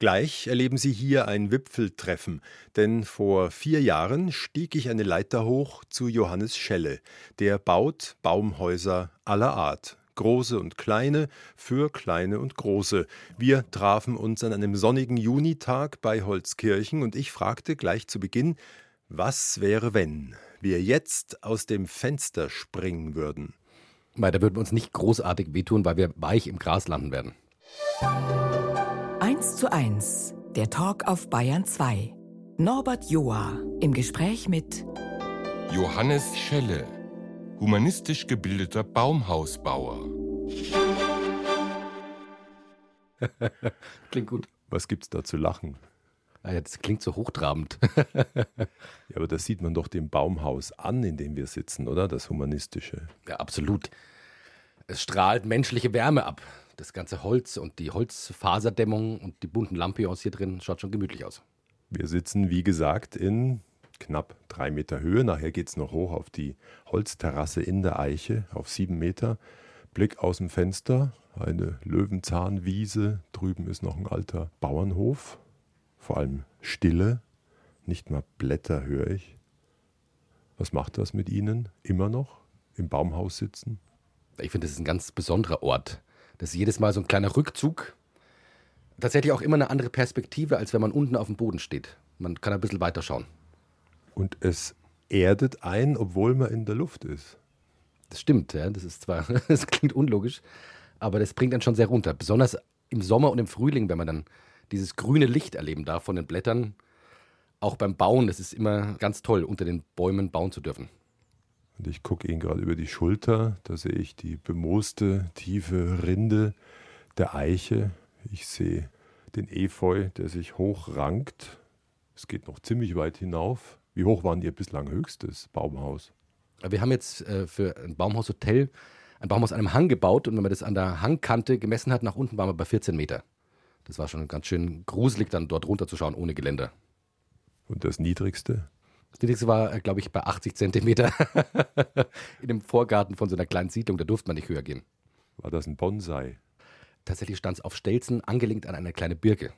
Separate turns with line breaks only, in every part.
Gleich erleben Sie hier ein Wipfeltreffen, denn vor vier Jahren stieg ich eine Leiter hoch zu Johannes Schelle. Der baut Baumhäuser aller Art, große und kleine, für kleine und große. Wir trafen uns an einem sonnigen Junitag bei Holzkirchen und ich fragte gleich zu Beginn, was wäre, wenn wir jetzt aus dem Fenster springen würden?
Weil da würden wir uns nicht großartig wehtun, weil wir weich im Gras landen werden.
1 zu 1, der Talk auf Bayern 2. Norbert Joa im Gespräch mit
Johannes Schelle, humanistisch gebildeter Baumhausbauer.
Klingt gut.
Was gibt's da zu lachen?
Ah ja, das klingt so hochtrabend.
ja, aber das sieht man doch dem Baumhaus an, in dem wir sitzen, oder? Das Humanistische.
Ja, absolut. Es strahlt menschliche Wärme ab das ganze Holz und die Holzfaserdämmung und die bunten Lampions hier drin schaut schon gemütlich aus.
Wir sitzen, wie gesagt, in knapp drei Meter Höhe. Nachher geht es noch hoch auf die Holzterrasse in der Eiche auf sieben Meter. Blick aus dem Fenster, eine Löwenzahnwiese. Drüben ist noch ein alter Bauernhof. Vor allem Stille, nicht mal Blätter höre ich. Was macht das mit Ihnen? Immer noch im Baumhaus sitzen?
Ich finde, das ist ein ganz besonderer Ort. Das ist jedes Mal so ein kleiner Rückzug. Tatsächlich auch immer eine andere Perspektive, als wenn man unten auf dem Boden steht. Man kann ein bisschen weiter schauen.
Und es erdet ein, obwohl man in der Luft ist.
Das stimmt, ja. Das ist zwar, das klingt unlogisch, aber das bringt dann schon sehr runter. Besonders im Sommer und im Frühling, wenn man dann dieses grüne Licht erleben darf von den Blättern. Auch beim Bauen, das ist immer ganz toll, unter den Bäumen bauen zu dürfen.
Und ich gucke ihn gerade über die Schulter, da sehe ich die bemooste, tiefe Rinde der Eiche. Ich sehe den Efeu, der sich hochrankt. Es geht noch ziemlich weit hinauf. Wie hoch war Ihr bislang höchstes Baumhaus?
Wir haben jetzt äh, für ein Baumhaushotel ein Baumhaus an einem Hang gebaut und wenn man das an der Hangkante gemessen hat, nach unten waren wir bei 14 Meter. Das war schon ganz schön gruselig, dann dort runterzuschauen ohne Geländer.
Und das niedrigste?
Das niedrigste war, äh, glaube ich, bei 80 Zentimeter in dem Vorgarten von so einer kleinen Siedlung. Da durfte man nicht höher gehen.
War das ein Bonsai?
Tatsächlich stand es auf Stelzen, angelehnt an eine kleine Birke.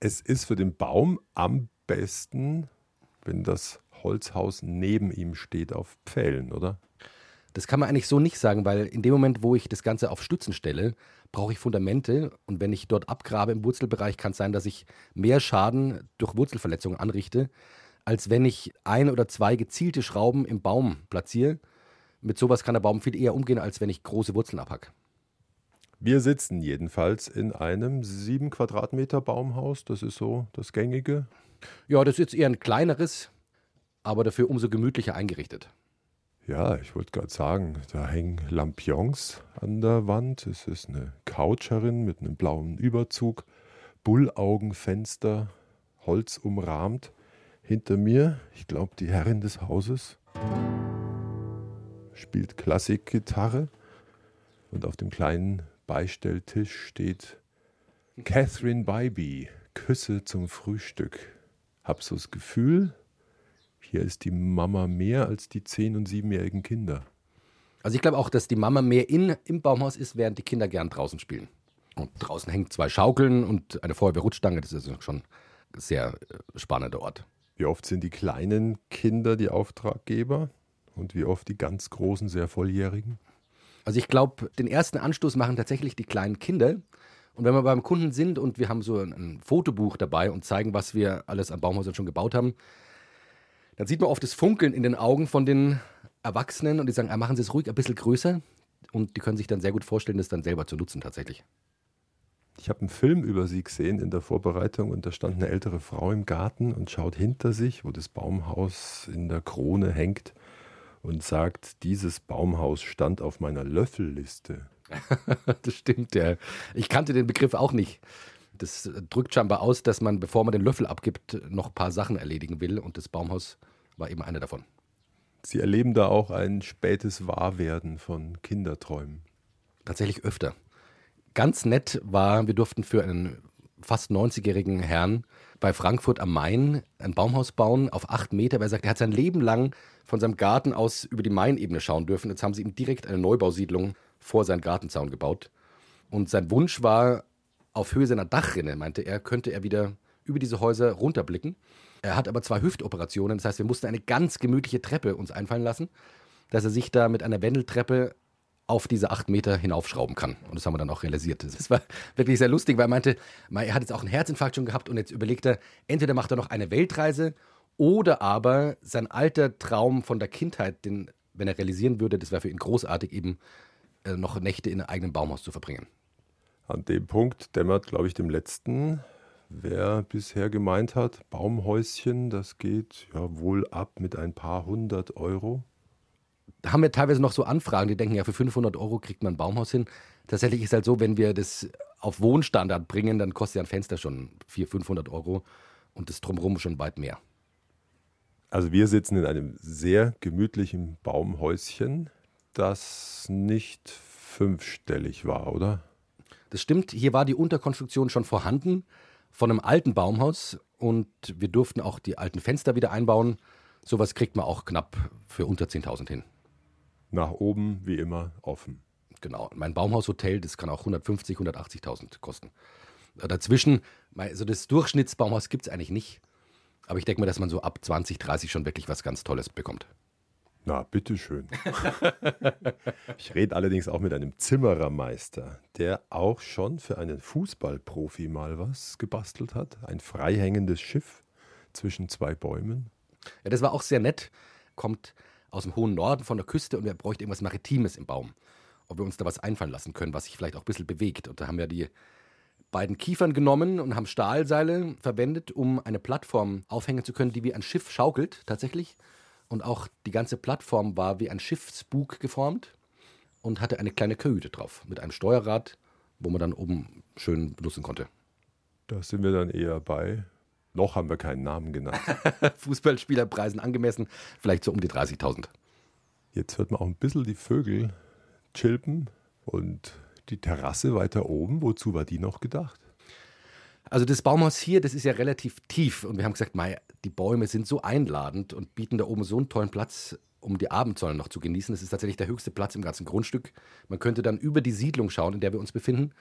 Es ist für den Baum am besten, wenn das Holzhaus neben ihm steht auf Pfählen, oder?
Das kann man eigentlich so nicht sagen, weil in dem Moment, wo ich das Ganze auf Stützen stelle, brauche ich Fundamente und wenn ich dort abgrabe im Wurzelbereich, kann es sein, dass ich mehr Schaden durch Wurzelverletzungen anrichte, als wenn ich ein oder zwei gezielte Schrauben im Baum platziere. Mit sowas kann der Baum viel eher umgehen, als wenn ich große Wurzeln abhacke.
Wir sitzen jedenfalls in einem sieben Quadratmeter Baumhaus. Das ist so das gängige.
Ja, das ist jetzt eher ein kleineres, aber dafür umso gemütlicher eingerichtet.
Ja, ich wollte gerade sagen, da hängen Lampions an der Wand. Es ist eine Couch herin mit einem blauen Überzug, Bullaugenfenster, Holz umrahmt. Hinter mir, ich glaube, die Herrin des Hauses spielt Klassikgitarre und auf dem kleinen Beistelltisch steht Catherine Bybee, Küsse zum Frühstück. Hab so das Gefühl, hier ist die Mama mehr als die zehn- und siebenjährigen Kinder.
Also ich glaube auch, dass die Mama mehr in, im Baumhaus ist, während die Kinder gern draußen spielen. Und draußen hängen zwei Schaukeln und eine Feuerwehrrutschstange. Das ist schon ein sehr äh, spannender Ort.
Wie oft sind die kleinen Kinder die Auftraggeber und wie oft die ganz großen, sehr volljährigen?
Also ich glaube, den ersten Anstoß machen tatsächlich die kleinen Kinder. Und wenn wir beim Kunden sind und wir haben so ein Fotobuch dabei und zeigen, was wir alles an Baumhäusern schon gebaut haben, dann sieht man oft das Funkeln in den Augen von den Erwachsenen und die sagen, ah, machen Sie es ruhig ein bisschen größer. Und die können sich dann sehr gut vorstellen, das dann selber zu nutzen tatsächlich.
Ich habe einen Film über sie gesehen in der Vorbereitung und da stand eine ältere Frau im Garten und schaut hinter sich, wo das Baumhaus in der Krone hängt und sagt, dieses Baumhaus stand auf meiner Löffelliste.
das stimmt, ja. Ich kannte den Begriff auch nicht. Das drückt scheinbar aus, dass man, bevor man den Löffel abgibt, noch ein paar Sachen erledigen will und das Baumhaus war eben eine davon.
Sie erleben da auch ein spätes Wahrwerden von Kinderträumen.
Tatsächlich öfter ganz nett war, wir durften für einen fast 90-jährigen Herrn bei Frankfurt am Main ein Baumhaus bauen auf acht Meter, weil er sagt, er hat sein Leben lang von seinem Garten aus über die Mainebene schauen dürfen. Jetzt haben sie ihm direkt eine Neubausiedlung vor seinen Gartenzaun gebaut. Und sein Wunsch war, auf Höhe seiner Dachrinne, meinte er, könnte er wieder über diese Häuser runterblicken. Er hat aber zwei Hüftoperationen, das heißt, wir mussten eine ganz gemütliche Treppe uns einfallen lassen, dass er sich da mit einer Wendeltreppe auf diese acht Meter hinaufschrauben kann. Und das haben wir dann auch realisiert. Das war wirklich sehr lustig, weil er meinte, er hat jetzt auch einen Herzinfarkt schon gehabt und jetzt überlegt er, entweder macht er noch eine Weltreise oder aber sein alter Traum von der Kindheit, den, wenn er realisieren würde, das wäre für ihn großartig, eben äh, noch Nächte in einem eigenen Baumhaus zu verbringen.
An dem Punkt dämmert, glaube ich, dem letzten, wer bisher gemeint hat, Baumhäuschen, das geht ja wohl ab mit ein paar hundert Euro
haben wir teilweise noch so Anfragen, die denken, ja, für 500 Euro kriegt man ein Baumhaus hin. Tatsächlich ist es halt so, wenn wir das auf Wohnstandard bringen, dann kostet ja ein Fenster schon 400, 500 Euro und das drumherum schon weit mehr.
Also wir sitzen in einem sehr gemütlichen Baumhäuschen, das nicht fünfstellig war, oder?
Das stimmt. Hier war die Unterkonstruktion schon vorhanden von einem alten Baumhaus und wir durften auch die alten Fenster wieder einbauen. Sowas kriegt man auch knapp für unter 10.000 hin
nach oben wie immer offen.
Genau. Mein Baumhaushotel, das kann auch 150, 180.000 kosten. Dazwischen, also das Durchschnittsbaumhaus gibt es eigentlich nicht. Aber ich denke mal, dass man so ab 20, 30 schon wirklich was ganz Tolles bekommt.
Na, bitteschön. ich rede allerdings auch mit einem Zimmerermeister, der auch schon für einen Fußballprofi mal was gebastelt hat. Ein freihängendes Schiff zwischen zwei Bäumen.
Ja, das war auch sehr nett. Kommt aus dem hohen Norden von der Küste und wir bräuchten irgendwas Maritimes im Baum. Ob wir uns da was einfallen lassen können, was sich vielleicht auch ein bisschen bewegt. Und da haben wir die beiden Kiefern genommen und haben Stahlseile verwendet, um eine Plattform aufhängen zu können, die wie ein Schiff schaukelt, tatsächlich. Und auch die ganze Plattform war wie ein Schiffsbug geformt und hatte eine kleine Kajüte drauf mit einem Steuerrad, wo man dann oben schön benutzen konnte.
Da sind wir dann eher bei noch haben wir keinen Namen genannt.
Fußballspielerpreisen angemessen, vielleicht so um die 30.000.
Jetzt hört man auch ein bisschen die Vögel chilpen und die Terrasse weiter oben. Wozu war die noch gedacht?
Also das Baumhaus hier, das ist ja relativ tief und wir haben gesagt, Mei, die Bäume sind so einladend und bieten da oben so einen tollen Platz, um die Abendsonne noch zu genießen. Das ist tatsächlich der höchste Platz im ganzen Grundstück. Man könnte dann über die Siedlung schauen, in der wir uns befinden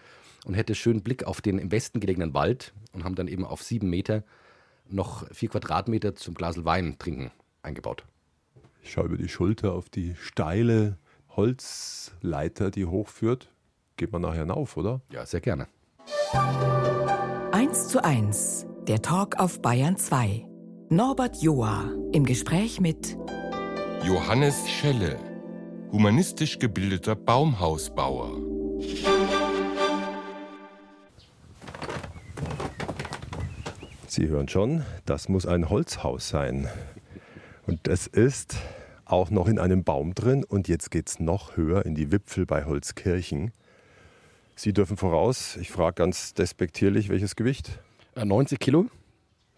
und hätte schönen Blick auf den im Westen gelegenen Wald und haben dann eben auf sieben Meter noch vier Quadratmeter zum Glasel Wein trinken eingebaut.
Ich schaue über die Schulter auf die steile Holzleiter, die hochführt. Geht man nachher hinauf, oder?
Ja, sehr gerne.
1 zu 1, der Talk auf Bayern 2. Norbert Joa im Gespräch mit
Johannes Schelle, humanistisch gebildeter Baumhausbauer.
Sie hören schon, das muss ein Holzhaus sein. Und es ist auch noch in einem Baum drin und jetzt geht es noch höher in die Wipfel bei Holzkirchen. Sie dürfen voraus, ich frage ganz despektierlich, welches Gewicht?
90 äh, Kilo.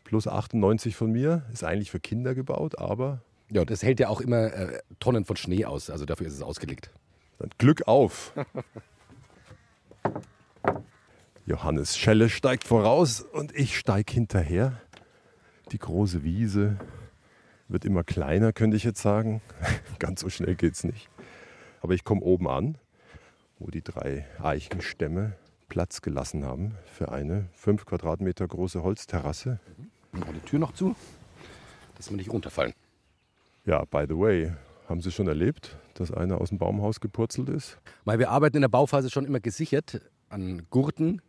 Plus 98 von mir, ist eigentlich für Kinder gebaut, aber...
Ja, das hält ja auch immer äh, Tonnen von Schnee aus, also dafür ist es ausgelegt.
Dann Glück auf! Johannes Schelle steigt voraus und ich steige hinterher. Die große Wiese wird immer kleiner, könnte ich jetzt sagen. Ganz so schnell geht es nicht. Aber ich komme oben an, wo die drei Eichenstämme Platz gelassen haben für eine fünf Quadratmeter große Holzterrasse.
Machen die Tür noch zu, dass wir nicht runterfallen.
Ja, by the way, haben Sie schon erlebt, dass einer aus dem Baumhaus gepurzelt ist?
Weil wir arbeiten in der Bauphase schon immer gesichert an Gurten.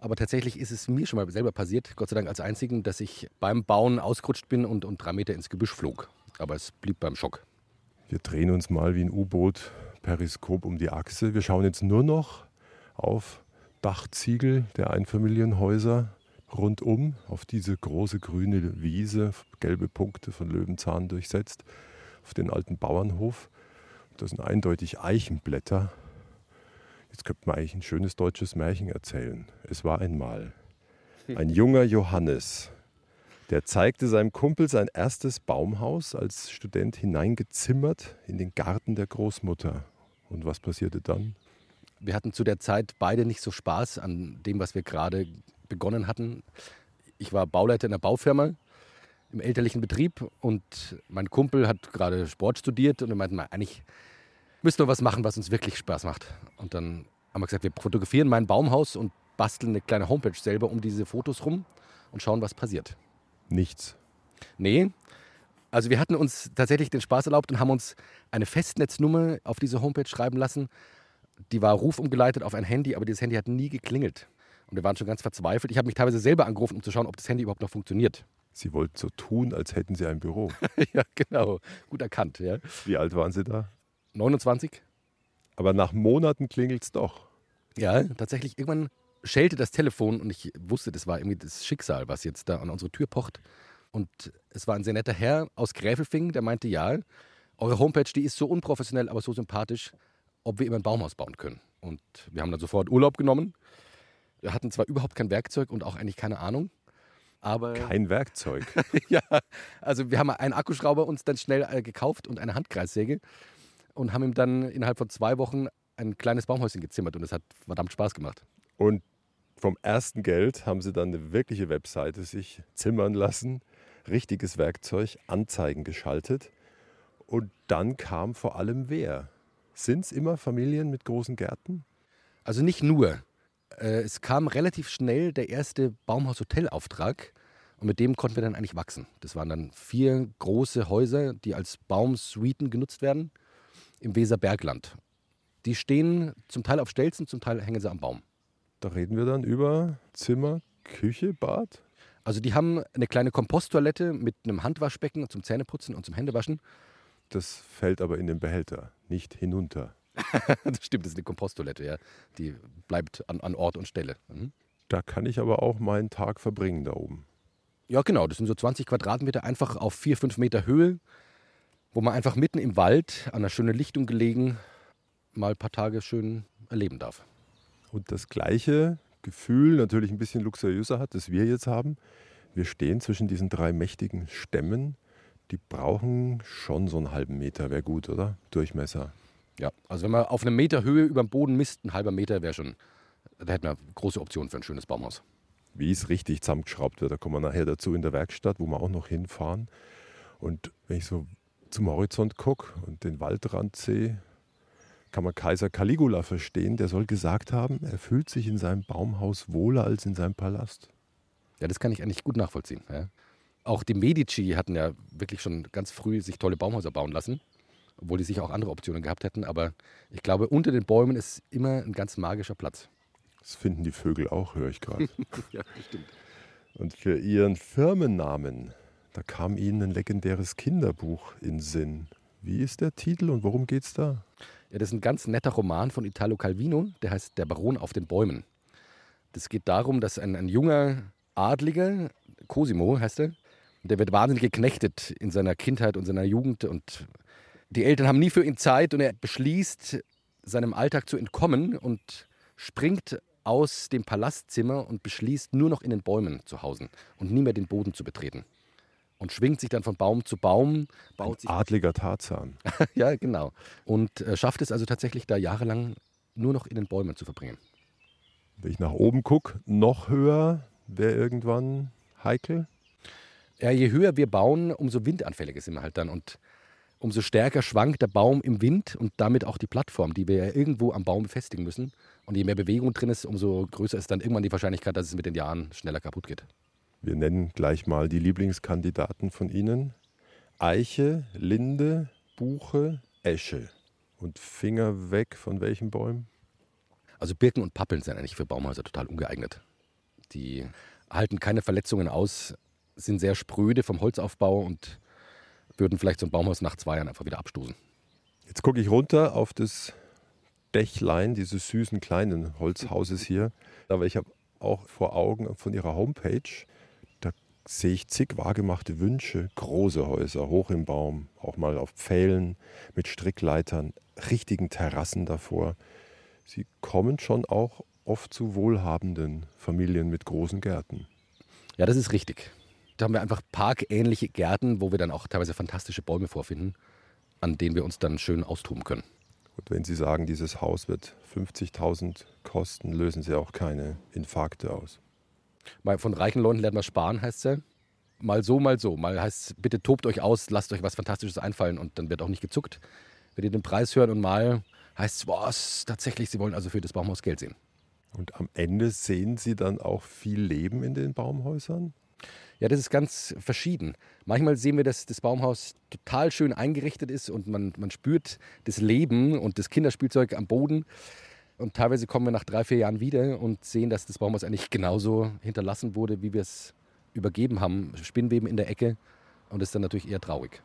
Aber tatsächlich ist es mir schon mal selber passiert, Gott sei Dank als Einzigen, dass ich beim Bauen ausgerutscht bin und, und drei Meter ins Gebüsch flog. Aber es blieb beim Schock.
Wir drehen uns mal wie ein U-Boot Periskop um die Achse. Wir schauen jetzt nur noch auf Dachziegel der Einfamilienhäuser rundum, auf diese große grüne Wiese, gelbe Punkte von Löwenzahn durchsetzt, auf den alten Bauernhof. Das sind eindeutig Eichenblätter Jetzt könnte man eigentlich ein schönes deutsches Märchen erzählen. Es war einmal ein junger Johannes, der zeigte seinem Kumpel sein erstes Baumhaus als Student hineingezimmert in den Garten der Großmutter. Und was passierte dann?
Wir hatten zu der Zeit beide nicht so Spaß an dem, was wir gerade begonnen hatten. Ich war Bauleiter in einer Baufirma im elterlichen Betrieb und mein Kumpel hat gerade Sport studiert und er meinte, eigentlich müssen wir was machen, was uns wirklich Spaß macht. Und dann haben wir gesagt, wir fotografieren mein Baumhaus und basteln eine kleine Homepage selber um diese Fotos rum und schauen, was passiert.
Nichts.
Nee. Also wir hatten uns tatsächlich den Spaß erlaubt und haben uns eine Festnetznummer auf diese Homepage schreiben lassen. Die war rufumgeleitet auf ein Handy, aber dieses Handy hat nie geklingelt. Und wir waren schon ganz verzweifelt. Ich habe mich teilweise selber angerufen, um zu schauen, ob das Handy überhaupt noch funktioniert.
Sie wollten so tun, als hätten Sie ein Büro.
ja, genau. Gut erkannt, ja.
Wie alt waren Sie da?
29?
Aber nach Monaten klingelt es doch.
Ja, tatsächlich. Irgendwann schellte das Telefon und ich wusste, das war irgendwie das Schicksal, was jetzt da an unsere Tür pocht. Und es war ein sehr netter Herr aus Gräfelfing, der meinte, ja, eure Homepage, die ist so unprofessionell, aber so sympathisch, ob wir immer ein Baumhaus bauen können. Und wir haben dann sofort Urlaub genommen. Wir hatten zwar überhaupt kein Werkzeug und auch eigentlich keine Ahnung, aber
Kein Werkzeug.
ja, also wir haben einen Akkuschrauber uns dann schnell äh, gekauft und eine Handkreissäge und haben ihm dann innerhalb von zwei Wochen ein kleines Baumhäuschen gezimmert und es hat verdammt Spaß gemacht.
Und vom ersten Geld haben Sie dann eine wirkliche Webseite sich zimmern lassen, richtiges Werkzeug, Anzeigen geschaltet. Und dann kam vor allem wer? Sind es immer Familien mit großen Gärten?
Also nicht nur. Äh, Es kam relativ schnell der erste Baumhaus-Hotel-Auftrag und mit dem konnten wir dann eigentlich wachsen. Das waren dann vier große Häuser, die als Baumsuiten genutzt werden im Weserbergland. Die stehen zum Teil auf Stelzen, zum Teil hängen sie am Baum.
Da reden wir dann über Zimmer, Küche, Bad.
Also die haben eine kleine Komposttoilette mit einem Handwaschbecken zum Zähneputzen und zum Händewaschen.
Das fällt aber in den Behälter, nicht hinunter.
das stimmt, das ist eine Komposttoilette, ja. Die bleibt an, an Ort und Stelle. Mhm.
Da kann ich aber auch meinen Tag verbringen da oben.
Ja, genau. Das sind so 20 Quadratmeter einfach auf 4, 5 Meter Höhe, wo man einfach mitten im Wald an einer schönen Lichtung gelegen mal ein paar Tage schön erleben darf.
Und das gleiche Gefühl natürlich ein bisschen luxuriöser hat, das wir jetzt haben. Wir stehen zwischen diesen drei mächtigen Stämmen. Die brauchen schon so einen halben Meter, wäre gut, oder? Durchmesser.
Ja, also wenn man auf einem Meter Höhe über dem Boden misst, ein halber Meter wäre schon, da hätten wir große Optionen für ein schönes Baumhaus.
Wie es richtig zusammengeschraubt wird, da kommen wir nachher dazu in der Werkstatt, wo wir auch noch hinfahren. Und wenn ich so zum Horizont gucke und den Waldrand sehe, kann man Kaiser Caligula verstehen. Der soll gesagt haben, er fühlt sich in seinem Baumhaus wohler als in seinem Palast.
Ja, das kann ich eigentlich gut nachvollziehen. Ja. Auch die Medici hatten ja wirklich schon ganz früh sich tolle Baumhäuser bauen lassen, obwohl die sicher auch andere Optionen gehabt hätten. Aber ich glaube, unter den Bäumen ist immer ein ganz magischer Platz.
Das finden die Vögel auch, höre ich gerade.
Ja, stimmt.
Und für ihren Firmennamen, da kam ihnen ein legendäres Kinderbuch in Sinn. Wie ist der Titel und worum geht's da?
Ja, das ist ein ganz netter Roman von Italo Calvino, der heißt Der Baron auf den Bäumen. Das geht darum, dass ein, ein junger Adliger, Cosimo heißt er, der wird wahnsinnig geknechtet in seiner Kindheit und seiner Jugend und die Eltern haben nie für ihn Zeit und er beschließt, seinem Alltag zu entkommen und springt aus dem Palastzimmer und beschließt, nur noch in den Bäumen zu hausen und nie mehr den Boden zu betreten. Und schwingt sich dann von Baum zu Baum, baut sich
Adliger Tarzan.
ja, genau. Und äh, schafft es also tatsächlich, da jahrelang nur noch in den Bäumen zu verbringen.
Wenn ich nach oben gucke, noch höher wäre irgendwann heikel.
Ja, je höher wir bauen, umso windanfälliger sind wir halt dann. Und umso stärker schwankt der Baum im Wind und damit auch die Plattform, die wir ja irgendwo am Baum befestigen müssen. Und je mehr Bewegung drin ist, umso größer ist dann irgendwann die Wahrscheinlichkeit, dass es mit den Jahren schneller kaputt geht.
Wir nennen gleich mal die Lieblingskandidaten von Ihnen. Eiche, Linde, Buche, Esche. Und Finger weg von welchen Bäumen?
Also Birken und Pappeln sind eigentlich für Baumhäuser total ungeeignet. Die halten keine Verletzungen aus, sind sehr spröde vom Holzaufbau und würden vielleicht so ein Baumhaus nach zwei Jahren einfach wieder abstoßen.
Jetzt gucke ich runter auf das Dächlein dieses süßen kleinen Holzhauses hier. Aber ich habe auch vor Augen von Ihrer Homepage, da sehe ich zig wahrgemachte Wünsche, große Häuser, hoch im Baum, auch mal auf Pfählen mit Strickleitern, richtigen Terrassen davor. Sie kommen schon auch oft zu wohlhabenden Familien mit großen Gärten.
Ja, das ist richtig. Da haben wir einfach parkähnliche Gärten, wo wir dann auch teilweise fantastische Bäume vorfinden, an denen wir uns dann schön austoben können.
Und wenn Sie sagen, dieses Haus wird 50.000 kosten, lösen Sie auch keine Infarkte aus.
Mal von reichen Leuten lernt man sparen, heißt es ja. Mal so, mal so. Mal heißt es, bitte tobt euch aus, lasst euch was Fantastisches einfallen und dann wird auch nicht gezuckt, wenn ihr den Preis hören. Und mal heißt es, tatsächlich, sie wollen also für das Baumhaus Geld sehen.
Und am Ende sehen Sie dann auch viel Leben in den Baumhäusern?
Ja, das ist ganz verschieden. Manchmal sehen wir, dass das Baumhaus total schön eingerichtet ist und man, man spürt das Leben und das Kinderspielzeug am Boden. Und teilweise kommen wir nach drei, vier Jahren wieder und sehen, dass das Baumhaus eigentlich genauso hinterlassen wurde, wie wir es übergeben haben. Spinnweben in der Ecke und das ist dann natürlich eher traurig.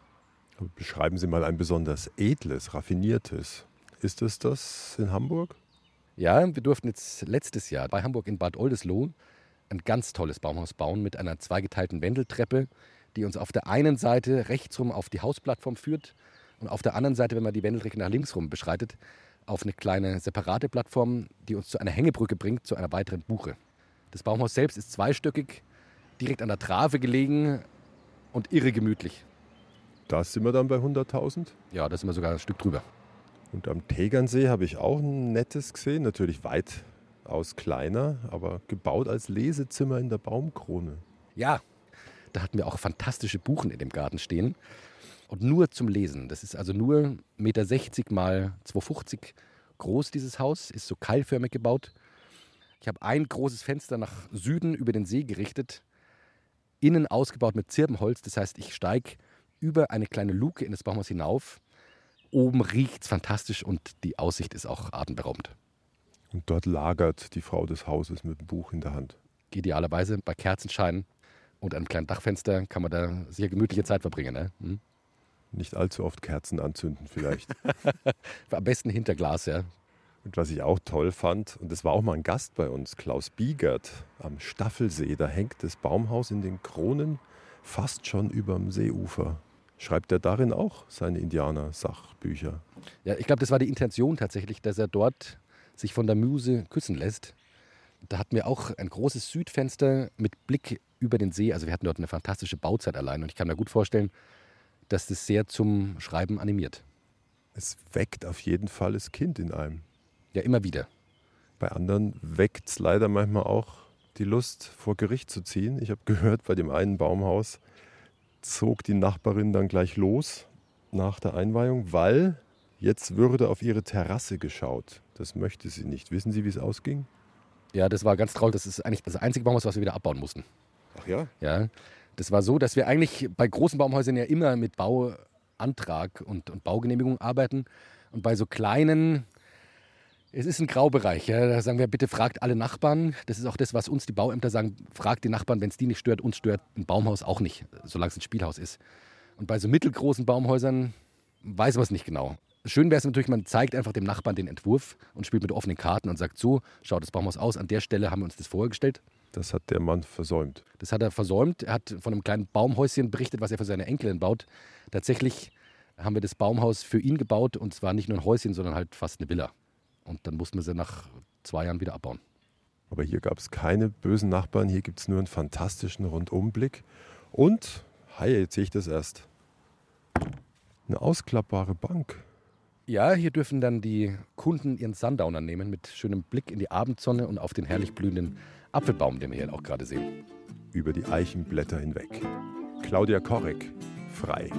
Beschreiben Sie mal ein besonders edles, raffiniertes. Ist es das in Hamburg?
Ja, wir durften jetzt letztes Jahr bei Hamburg in Bad Oldesloe ein ganz tolles Baumhaus bauen mit einer zweigeteilten Wendeltreppe, die uns auf der einen Seite rechtsrum auf die Hausplattform führt und auf der anderen Seite, wenn man die Wendeltreppe nach links rum beschreitet, auf eine kleine separate Plattform, die uns zu einer Hängebrücke bringt, zu einer weiteren Buche. Das Baumhaus selbst ist zweistöckig, direkt an der Trave gelegen und irre gemütlich.
Da sind wir dann bei 100.000?
Ja, da sind wir sogar ein Stück drüber.
Und am Tegernsee habe ich auch ein nettes gesehen, natürlich weitaus kleiner, aber gebaut als Lesezimmer in der Baumkrone.
Ja, da hatten wir auch fantastische Buchen in dem Garten stehen. Und nur zum Lesen. Das ist also nur 1,60 Meter mal 2,50 groß, dieses Haus, ist so keilförmig gebaut. Ich habe ein großes Fenster nach Süden über den See gerichtet, innen ausgebaut mit Zirbenholz. Das heißt, ich steige über eine kleine Luke in das Baumhaus hinauf. Oben riecht es fantastisch und die Aussicht ist auch atemberaubend.
Und dort lagert die Frau des Hauses mit dem Buch in der Hand.
Idealerweise bei Kerzenschein und einem kleinen Dachfenster kann man da sehr gemütliche Zeit verbringen. Ne? Hm?
Nicht allzu oft Kerzen anzünden vielleicht.
Am besten hinter Glas, ja.
Und was ich auch toll fand, und das war auch mal ein Gast bei uns, Klaus Biegert am Staffelsee, da hängt das Baumhaus in den Kronen fast schon überm Seeufer. Schreibt er darin auch seine Indianer-Sachbücher?
Ja, ich glaube, das war die Intention tatsächlich, dass er dort sich von der Muse küssen lässt. Da hatten wir auch ein großes Südfenster mit Blick über den See. Also wir hatten dort eine fantastische Bauzeit allein. Und ich kann mir gut vorstellen, dass das sehr zum Schreiben animiert.
Es weckt auf jeden Fall das Kind in einem.
Ja, immer wieder.
Bei anderen weckt es leider manchmal auch die Lust, vor Gericht zu ziehen. Ich habe gehört, bei dem einen Baumhaus zog die Nachbarin dann gleich los nach der Einweihung, weil jetzt würde auf ihre Terrasse geschaut. Das möchte sie nicht. Wissen Sie, wie es ausging?
Ja, das war ganz traurig. Das ist eigentlich das einzige Baumhaus, was wir wieder abbauen mussten.
Ach ja?
Ja, das war so, dass wir eigentlich bei großen Baumhäusern ja immer mit Bauantrag und, und Baugenehmigung arbeiten. Und bei so kleinen, es ist ein Graubereich. Ja. Da sagen wir, bitte fragt alle Nachbarn. Das ist auch das, was uns die Bauämter sagen. Fragt die Nachbarn, wenn es die nicht stört. Uns stört ein Baumhaus auch nicht, solange es ein Spielhaus ist. Und bei so mittelgroßen Baumhäusern weiß man es nicht genau. Schön wäre es natürlich, man zeigt einfach dem Nachbarn den Entwurf und spielt mit offenen Karten und sagt so, schaut das Baumhaus aus. An der Stelle haben wir uns das vorgestellt.
Das hat der Mann versäumt.
Das hat er versäumt. Er hat von einem kleinen Baumhäuschen berichtet, was er für seine Enkelin baut. Tatsächlich haben wir das Baumhaus für ihn gebaut und zwar nicht nur ein Häuschen, sondern halt fast eine Villa. Und dann mussten wir sie nach zwei Jahren wieder abbauen.
Aber hier gab es keine bösen Nachbarn, hier gibt es nur einen fantastischen Rundumblick. Und, hi, jetzt sehe ich das erst, eine ausklappbare Bank.
Ja, hier dürfen dann die Kunden ihren Sundowner nehmen mit schönem Blick in die Abendsonne und auf den herrlich blühenden Apfelbaum, den wir hier auch gerade sehen.
Über die Eichenblätter hinweg. Claudia Korek, frei.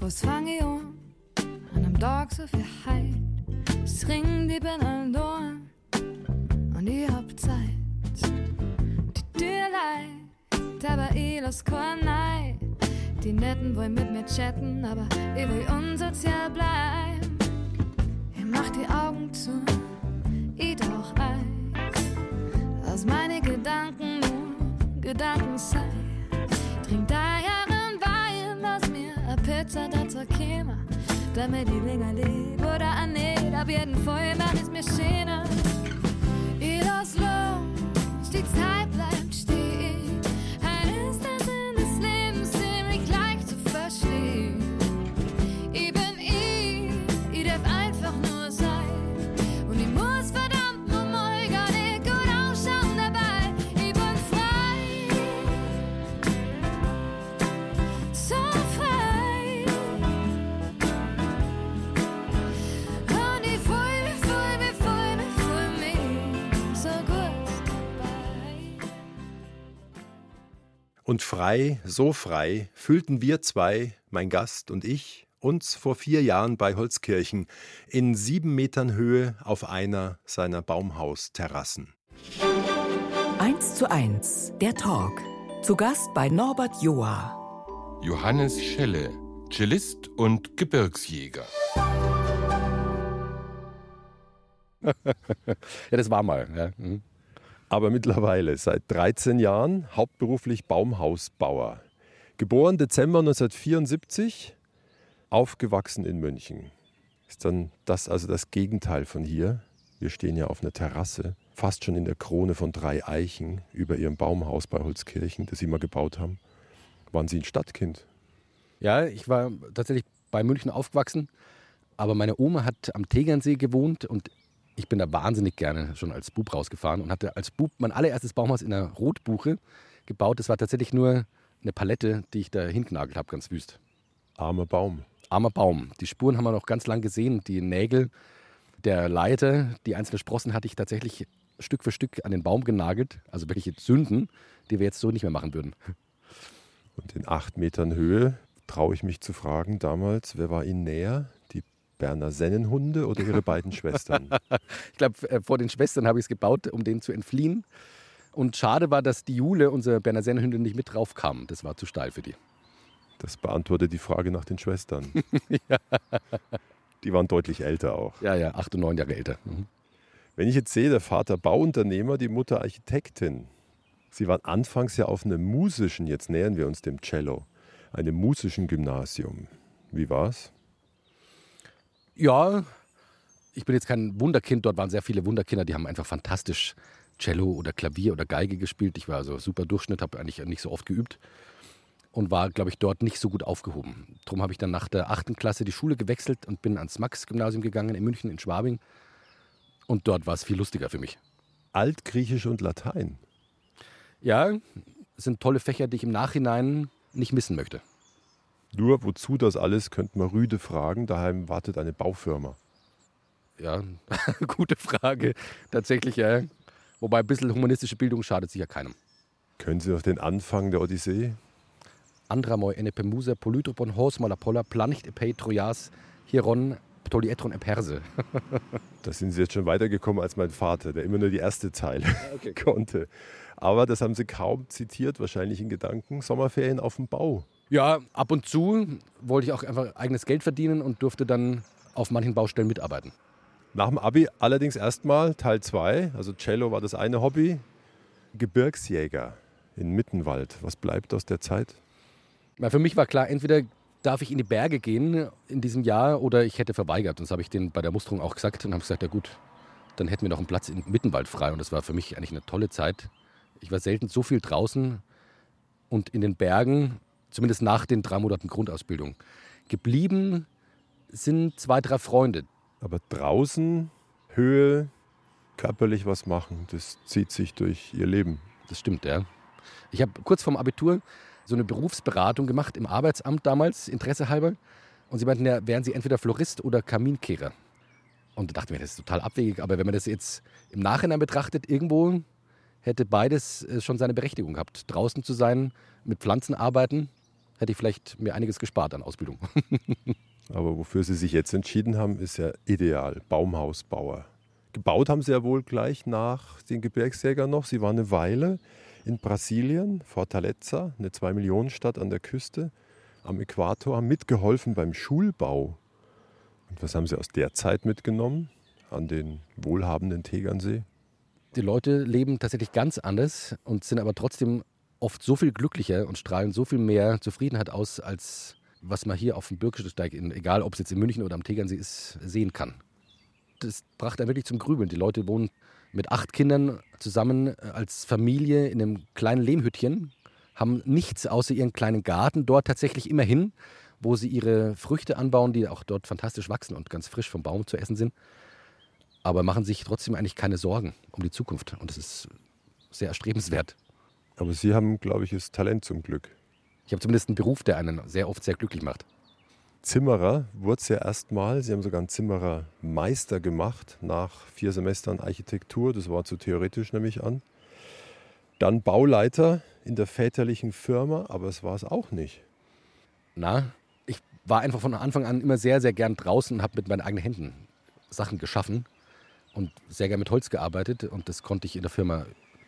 Was fang ich an? An einem Tag so viel ich kein Neid. Die Netten wollen mit mir chatten, aber ich will unsozial bleiben. Ich mach die Augen zu, ich tauch ein. Aus meine Gedanken nur Gedanken sei. Trink da Jahren Wein, lass mir a Pizza dazu käme. Damit die länger leb oder an nicht, ab jeden Fall mach es mir schöner. Ich lass los, die Zeit bleibt stehen. Und frei, so frei,
fühlten wir zwei, mein Gast und ich, uns vor vier Jahren bei Holzkirchen in sieben Metern Höhe auf einer seiner Baumhausterrassen.
1 zu 1, der Talk. Zu Gast bei Norbert Joa.
Johannes Schelle, Cellist und Gebirgsjäger.
ja, das war mal. Ja. Mhm.
Aber mittlerweile seit 13 Jahren hauptberuflich Baumhausbauer. Geboren Dezember 1974, aufgewachsen in München. Ist dann das also das Gegenteil von hier? Wir stehen ja auf einer Terrasse, fast schon in der Krone von drei Eichen über ihrem Baumhaus bei Holzkirchen, das Sie mal gebaut haben. Waren Sie ein Stadtkind?
Ja, ich war tatsächlich bei München aufgewachsen, aber meine Oma hat am Tegernsee gewohnt und ich bin da wahnsinnig gerne schon als Bub rausgefahren und hatte als Bub mein allererstes Baumhaus in einer Rotbuche gebaut. Das war tatsächlich nur eine Palette, die ich da hingenagelt habe, ganz wüst.
Armer Baum.
Armer Baum. Die Spuren haben wir noch ganz lang gesehen. Die Nägel der Leiter, die einzelnen Sprossen hatte ich tatsächlich Stück für Stück an den Baum genagelt. Also wirklich Sünden, die wir jetzt so nicht mehr machen würden.
Und in acht Metern Höhe traue ich mich zu fragen damals, wer war Ihnen näher? Berner Sennenhunde oder Ihre beiden Schwestern?
Ich glaube, äh, vor den Schwestern habe ich es gebaut, um denen zu entfliehen. Und schade war, dass die Jule, unsere Berner Sennenhündin, nicht mit drauf kam. Das war zu steil für die.
Das beantwortet die Frage nach den Schwestern. ja. Die waren deutlich älter auch.
Ja, ja, acht und neun Jahre älter. Mhm.
Wenn ich jetzt sehe, der Vater Bauunternehmer, die Mutter Architektin. Sie waren anfangs ja auf einem musischen, jetzt nähern wir uns dem Cello, einem musischen Gymnasium. Wie war's?
Ja, ich bin jetzt kein Wunderkind. Dort waren sehr viele Wunderkinder, die haben einfach fantastisch Cello oder Klavier oder Geige gespielt. Ich war also super Durchschnitt, habe eigentlich nicht so oft geübt und war, glaube ich, dort nicht so gut aufgehoben. Darum habe ich dann nach der achten Klasse die Schule gewechselt und bin ans Max-Gymnasium gegangen in München, in Schwabing. Und dort war es viel lustiger für mich.
Altgriechisch und Latein.
Ja, sind tolle Fächer, die ich im Nachhinein nicht missen möchte.
Nur wozu das alles, könnte man Rüde fragen. Daheim wartet eine Baufirma.
Ja, gute Frage. Tatsächlich, ja. Wobei ein bisschen humanistische Bildung schadet sicher keinem.
Können Sie noch den Anfang der Odyssee?
Andra moi enepemusa polytropon hos malapolla planicht epei trojas hieron ptolietron eperse.
da sind Sie jetzt schon weitergekommen als mein Vater, der immer nur die erste Zeile okay. konnte. Aber das haben Sie kaum zitiert, wahrscheinlich in Gedanken. Sommerferien auf dem Bau.
Ja, ab und zu wollte ich auch einfach eigenes Geld verdienen und durfte dann auf manchen Baustellen mitarbeiten.
Nach dem Abi allerdings erstmal Teil 2, also Cello war das eine Hobby, Gebirgsjäger in Mittenwald. Was bleibt aus der Zeit?
Weil für mich war klar, entweder darf ich in die Berge gehen in diesem Jahr oder ich hätte verweigert. Und das habe ich denen bei der Musterung auch gesagt und habe gesagt, ja gut, dann hätten wir noch einen Platz im Mittenwald frei. Und das war für mich eigentlich eine tolle Zeit. Ich war selten so viel draußen und in den Bergen, zumindest nach den drei Monaten Grundausbildung. Geblieben sind zwei, drei Freunde.
Aber draußen, Höhe, körperlich was machen, das zieht sich durch ihr Leben.
Das stimmt, ja. Ich habe kurz vorm Abitur so eine Berufsberatung gemacht im Arbeitsamt damals, Interesse halber. Und sie meinten ja, wären sie entweder Florist oder Kaminkehrer. Und da dachte ich mir, das ist total abwegig. Aber wenn man das jetzt im Nachhinein betrachtet, irgendwo hätte beides äh, schon seine Berechtigung gehabt. Draußen zu sein, mit Pflanzen arbeiten, hätte ich vielleicht mir einiges gespart an Ausbildung.
Aber wofür Sie sich jetzt entschieden haben, ist ja ideal. Baumhausbauer. Gebaut haben Sie ja wohl gleich nach den Gebirgsjägern noch. Sie waren eine Weile in Brasilien, Fortaleza, eine 2-Millionen-Stadt an der Küste, am Äquator, haben mitgeholfen beim Schulbau. Und was haben Sie aus der Zeit mitgenommen an den wohlhabenden Tegernsee?
Die Leute leben tatsächlich ganz anders und sind aber trotzdem oft so viel glücklicher und strahlen so viel mehr Zufriedenheit aus, als was man hier auf dem Birkensteig, egal ob es jetzt in München oder am Tegernsee ist, sehen kann. Das brachte einen wirklich zum Grübeln. Die Leute wohnen mit acht Kindern zusammen äh, als Familie in einem kleinen Lehmhüttchen, haben nichts außer ihren kleinen Garten dort tatsächlich immerhin, wo sie ihre Früchte anbauen, die auch dort fantastisch wachsen und ganz frisch vom Baum zu essen sind. Aber machen sich trotzdem eigentlich keine Sorgen um die Zukunft. Und das ist sehr erstrebenswert.
Aber Sie haben, glaube ich, das Talent zum Glück.
Ich habe zumindest einen Beruf, der einen sehr oft sehr glücklich macht.
Zimmerer wurde es ja erstmal. Sie haben sogar einen Zimmerermeister gemacht nach vier Semestern Architektur. Das war zu theoretisch nämlich an. Dann Bauleiter in der väterlichen Firma, aber es war es auch nicht.
Na, ich war einfach von Anfang an immer sehr, sehr gern draußen und habe mit meinen eigenen Händen Sachen geschaffen und sehr gern mit Holz gearbeitet und das konnte ich in der Firma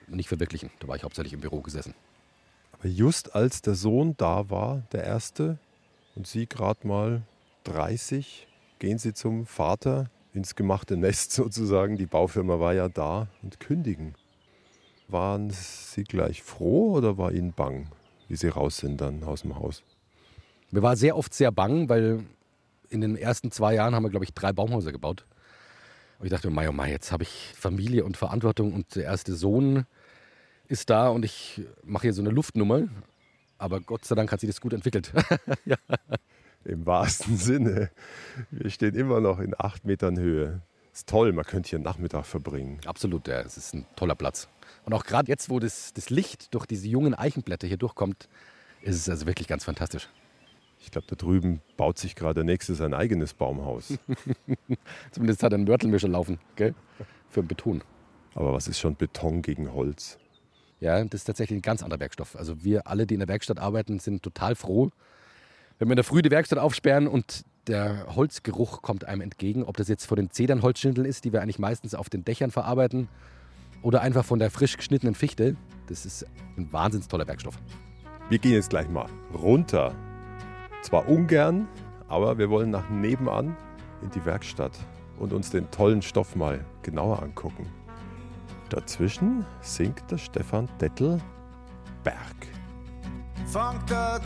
nicht verwirklichen. Da war ich hauptsächlich im Büro gesessen.
Aber just als der Sohn da war, der erste, und Sie gerade mal 30, gehen Sie zum Vater ins gemachte Nest sozusagen. Die Baufirma war ja da und kündigen. Waren Sie gleich froh oder war Ihnen bang, wie Sie raus sind dann aus dem Haus?
Mir war sehr oft sehr bang, weil in den ersten zwei Jahren haben wir, glaube ich, drei Baumhäuser gebaut. Und ich dachte, Mai, oh Mai, jetzt habe ich Familie und Verantwortung und der erste Sohn ist da und ich mache hier so eine Luftnummer. Aber Gott sei Dank hat sich das gut entwickelt. ja.
Im wahrsten Sinne. Wir stehen immer noch in acht Metern Höhe. Ist toll, man könnte hier einen Nachmittag verbringen.
Absolut, ja, es ist ein toller Platz. Und auch gerade jetzt, wo das, das Licht durch diese jungen Eichenblätter hier durchkommt, ist es also wirklich ganz fantastisch.
Ich glaube, da drüben baut sich gerade der Nächste sein eigenes Baumhaus.
Zumindest hat er einen Mörtelmischer laufen, gell? Für Beton.
Aber was ist schon Beton gegen Holz?
Ja, das ist tatsächlich ein ganz anderer Werkstoff. Also wir alle, die in der Werkstatt arbeiten, sind total froh, wenn wir in der Früh die Werkstatt aufsperren und der Holzgeruch kommt einem entgegen, ob das jetzt von den Zedernholzschindeln ist, die wir eigentlich meistens auf den Dächern verarbeiten, oder einfach von der frisch geschnittenen Fichte. Das ist ein wahnsinns toller Werkstoff.
Wir gehen jetzt gleich mal runter. Zwar ungern, aber wir wollen nach nebenan in die Werkstatt und uns den tollen Stoff mal genauer angucken. Dazwischen singt der Stefan Dettel Berg.
Fangt da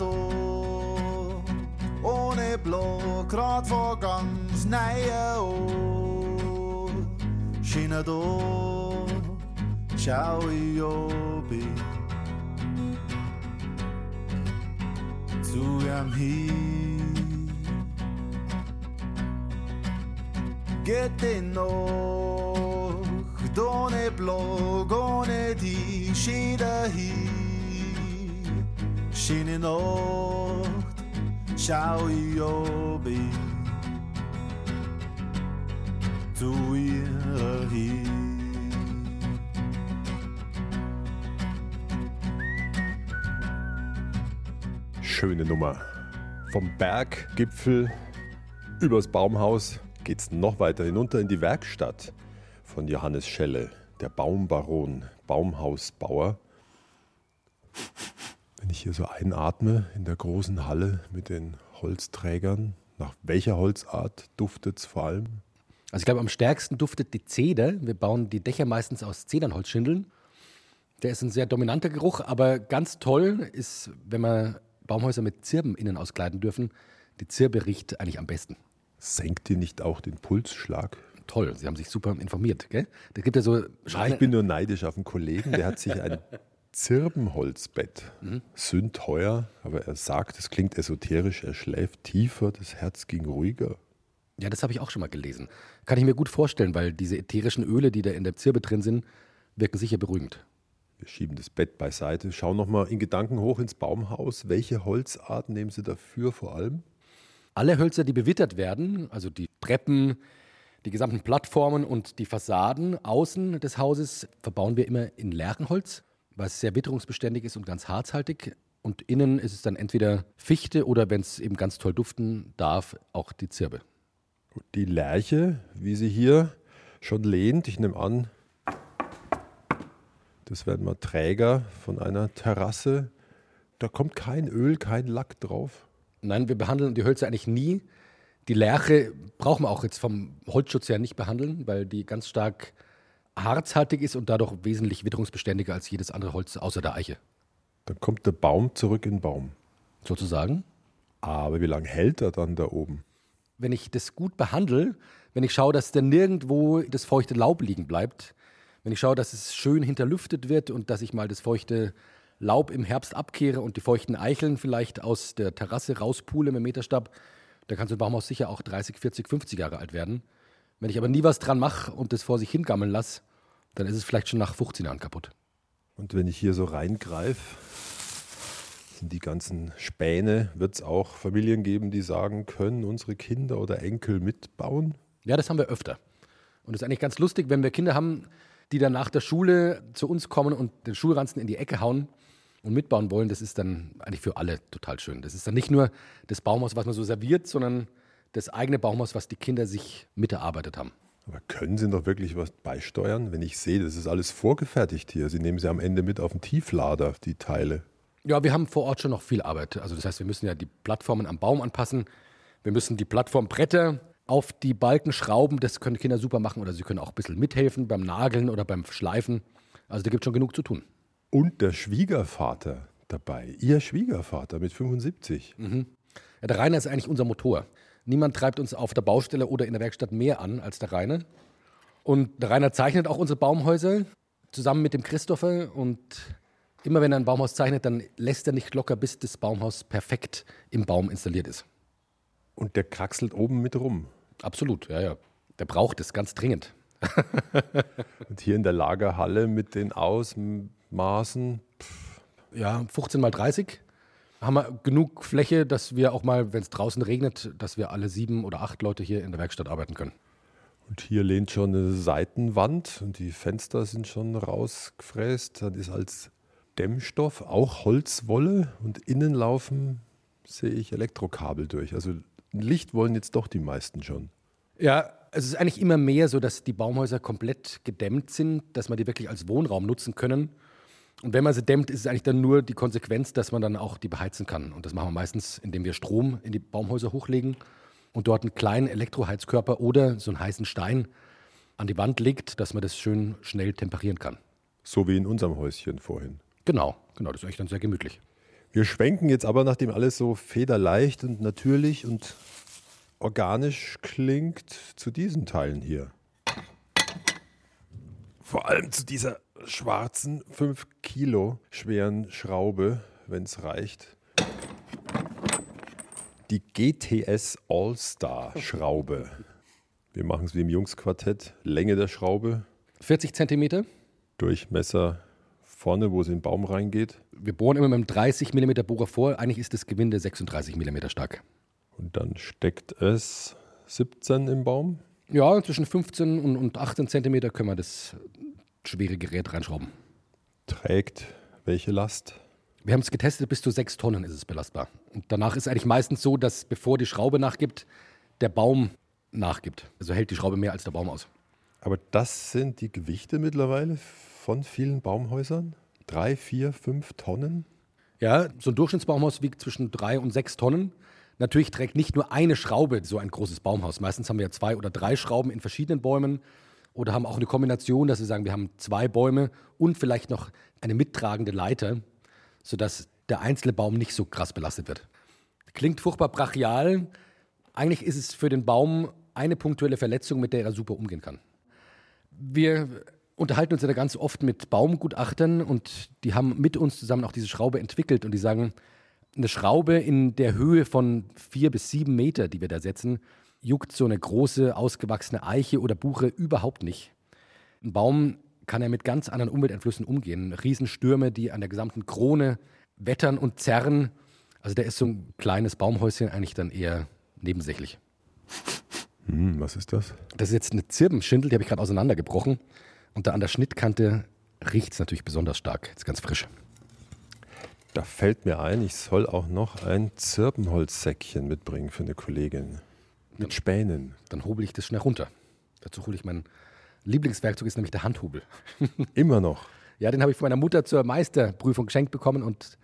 ohne blå, grad for gangs neie år. Skinner da, ciao jobbi. Zu am hit. Geht den noch, donne blå, gåne di, skida hi. Skinner Nacht, schau ich obi zu ihr hin.
Schöne Nummer. Vom Berggipfel übers Baumhaus geht's noch weiter hinunter in die Werkstatt von Johannes Schelle, der Baumbaron, Baumhausbauer. Wenn ich hier so einatme in der großen Halle mit den Holzträgern, nach welcher Holzart duftet es vor allem?
Also ich glaube, am stärksten duftet die Zeder. Wir bauen die Dächer meistens aus Zedernholzschindeln. Der ist ein sehr dominanter Geruch, aber ganz toll ist, wenn wir Baumhäuser mit Zirben innen auskleiden dürfen. Die Zirbe riecht eigentlich am besten.
Senkt die nicht auch den Pulsschlag?
Toll, Sie haben sich super informiert, gell? Da gibt ja so
Schreine. Ich bin nur neidisch auf einen Kollegen, der hat sich ein Zirbenholzbett. Mhm. Sündteuer, aber er sagt, es klingt esoterisch, er schläft tiefer, das Herz ging ruhiger.
Ja, das habe ich auch schon mal gelesen. Kann ich mir gut vorstellen, weil diese ätherischen Öle, die da in der Zirbe drin sind, wirken sicher beruhigend.
Wir schieben das Bett beiseite, schauen nochmal in Gedanken hoch ins Baumhaus. Welche Holzart nehmen Sie dafür vor allem?
Alle Hölzer, die bewittert werden, also die Treppen, die gesamten Plattformen und die Fassaden außen des Hauses, verbauen wir immer in Lärchenholz, was sehr witterungsbeständig ist und ganz harzhaltig. Und innen ist es dann entweder Fichte oder, wenn es eben ganz toll duften darf, auch die Zirbe.
Die Lerche, wie sie hier schon lehnt, ich nehme an, das werden mal Träger von einer Terrasse. Da kommt kein Öl, kein Lack drauf.
Nein, wir behandeln die Hölzer eigentlich nie. Die Lärche brauchen wir auch jetzt vom Holzschutz her nicht behandeln, weil die ganz stark harzhaltig ist und dadurch wesentlich witterungsbeständiger als jedes andere Holz außer der Eiche.
Dann kommt der Baum zurück in den Baum.
Sozusagen.
Aber wie lange hält er dann da oben?
Wenn ich das gut behandle, wenn ich schaue, dass da nirgendwo das feuchte Laub liegen bleibt, wenn ich schaue, dass es schön hinterlüftet wird und dass ich mal das feuchte Laub im Herbst abkehre und die feuchten Eicheln vielleicht aus der Terrasse rauspule mit dem Meterstab, dann kann so ein Baumhaus sicher auch 30, 40, 50 Jahre alt werden. Wenn ich aber nie was dran mache und das vor sich hingammeln lasse, dann ist es vielleicht schon nach 15 Jahren kaputt.
Und wenn ich hier so reingreife, sind die ganzen Späne, wird es auch Familien geben, die sagen, können unsere Kinder oder Enkel mitbauen?
Ja, das haben wir öfter. Und das ist eigentlich ganz lustig, wenn wir Kinder haben, die dann nach der Schule zu uns kommen und den Schulranzen in die Ecke hauen und mitbauen wollen, das ist dann eigentlich für alle total schön. Das ist dann nicht nur das Baumhaus, was man so serviert, sondern das eigene Baumhaus, was die Kinder sich miterarbeitet haben.
Aber können Sie doch wirklich was beisteuern, wenn ich sehe, das ist alles vorgefertigt hier? Sie nehmen sie am Ende mit auf den Tieflader, die Teile.
Ja, wir haben vor Ort schon noch viel Arbeit. Also das heißt, wir müssen ja die Plattformen am Baum anpassen. Wir müssen die Plattformbretter auf die Balken schrauben. Das können Kinder super machen. Oder sie können auch ein bisschen mithelfen beim Nageln oder beim Schleifen. Also da gibt es schon genug zu tun.
Und der Schwiegervater dabei. Ihr Schwiegervater mit 75.
Mhm. Ja, der Rainer ist eigentlich unser Motor. Niemand treibt uns auf der Baustelle oder in der Werkstatt mehr an als der Rainer. Und der Rainer zeichnet auch unsere Baumhäuser zusammen mit dem Christopher. Und immer wenn er ein Baumhaus zeichnet, dann lässt er nicht locker, bis das Baumhaus perfekt im Baum installiert ist.
Und der kraxelt oben mit rum.
Absolut, ja, ja. Der braucht es ganz dringend.
Und hier in der Lagerhalle mit den Ausmaßen. Pff.
Ja, 15 mal 30 haben wir genug Fläche, dass wir auch mal, wenn es draußen regnet, dass wir alle sieben oder acht Leute hier in der Werkstatt arbeiten können.
Und hier lehnt schon eine Seitenwand und die Fenster sind schon rausgefräst. Das ist als Dämmstoff auch Holzwolle und innen laufen, sehe ich, Elektrokabel durch. Also Licht wollen jetzt doch die meisten schon.
Ja, es ist eigentlich immer mehr so, dass die Baumhäuser komplett gedämmt sind, dass man die wirklich als Wohnraum nutzen können. Und wenn man sie dämmt, ist es eigentlich dann nur die Konsequenz, dass man dann auch die beheizen kann. Und das machen wir meistens, indem wir Strom in die Baumhäuser hochlegen und dort einen kleinen Elektroheizkörper oder so einen heißen Stein an die Wand legt, dass man das schön schnell temperieren kann.
So wie in unserem Häuschen vorhin.
Genau, genau, das ist echt dann sehr gemütlich.
Wir schwenken jetzt aber, nachdem alles so federleicht und natürlich und organisch klingt, zu diesen Teilen hier. Vor allem zu dieser schwarzen, 5 Kilo schweren Schraube, wenn es reicht. Die GTS All-Star Schraube. Wir machen es wie im Jungsquartett. Länge der Schraube.
40 Zentimeter.
Durchmesser vorne, wo es in den Baum reingeht.
Wir bohren immer mit einem 30 mm Bohrer vor. Eigentlich ist das Gewinde 36 mm stark.
Und dann steckt es 17 im Baum.
Ja, zwischen 15 und, und 18 Zentimeter können wir das schwere Gerät reinschrauben.
Trägt welche Last?
Wir haben es getestet, bis zu 6 Tonnen ist es belastbar. Und danach ist es eigentlich meistens so, dass bevor die Schraube nachgibt, der Baum nachgibt. Also hält die Schraube mehr als der Baum aus.
Aber das sind die Gewichte mittlerweile von vielen Baumhäusern? Drei, vier, fünf Tonnen?
Ja, so ein Durchschnittsbaumhaus wiegt zwischen drei und sechs Tonnen. Natürlich trägt nicht nur eine Schraube so ein großes Baumhaus. Meistens haben wir ja zwei oder drei Schrauben in verschiedenen Bäumen oder haben auch eine Kombination, dass wir sagen, wir haben zwei Bäume und vielleicht noch eine mittragende Leiter, sodass der einzelne Baum nicht so krass belastet wird. Klingt furchtbar brachial. Eigentlich ist es für den Baum eine punktuelle Verletzung, mit der er super umgehen kann. Wir unterhalten uns ja da ganz oft mit Baumgutachtern und die haben mit uns zusammen auch diese Schraube entwickelt und die sagen, eine Schraube in der Höhe von vier bis sieben Meter, die wir da setzen, juckt so eine große, ausgewachsene Eiche oder Buche überhaupt nicht. Ein Baum kann ja mit ganz anderen Umwelteinflüssen umgehen. Riesenstürme, die an der gesamten Krone wettern und zerren. Also da ist so ein kleines Baumhäuschen eigentlich dann eher nebensächlich.
Hm, was ist das?
Das ist jetzt eine Zirbenschindel, die habe ich gerade auseinandergebrochen. Und da an der Schnittkante riecht es natürlich besonders stark. Ist ganz frisch.
Da fällt mir ein, ich soll auch noch ein Zirbenholzsäckchen mitbringen für eine Kollegin. Mit Spänen.
Dann hobel ich das schnell runter. Dazu hole ich mein Lieblingswerkzeug, ist nämlich der Handhobel.
Immer noch.
Ja, den habe ich von meiner Mutter zur Meisterprüfung geschenkt bekommen und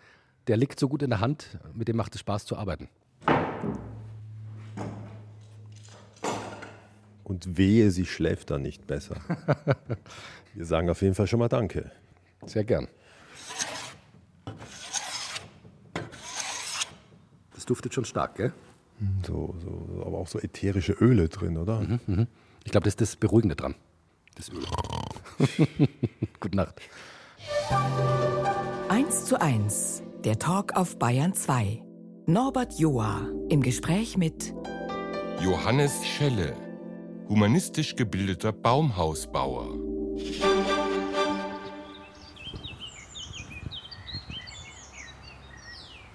der liegt so gut in der Hand, mit dem macht es Spaß zu arbeiten.
Und wehe, sie schläft dann nicht besser. Wir sagen auf jeden Fall schon mal Danke.
Sehr gern. Das duftet schon stark, gell?
So, so, aber auch so ätherische Öle drin, oder?
Mhm, mh. Ich glaube, das ist das Beruhigende dran. Das Öl. Gute Nacht.
1 zu 1, der Talk auf Bayern 2. Norbert Joa im Gespräch mit
Johannes Schelle, humanistisch gebildeter Baumhausbauer.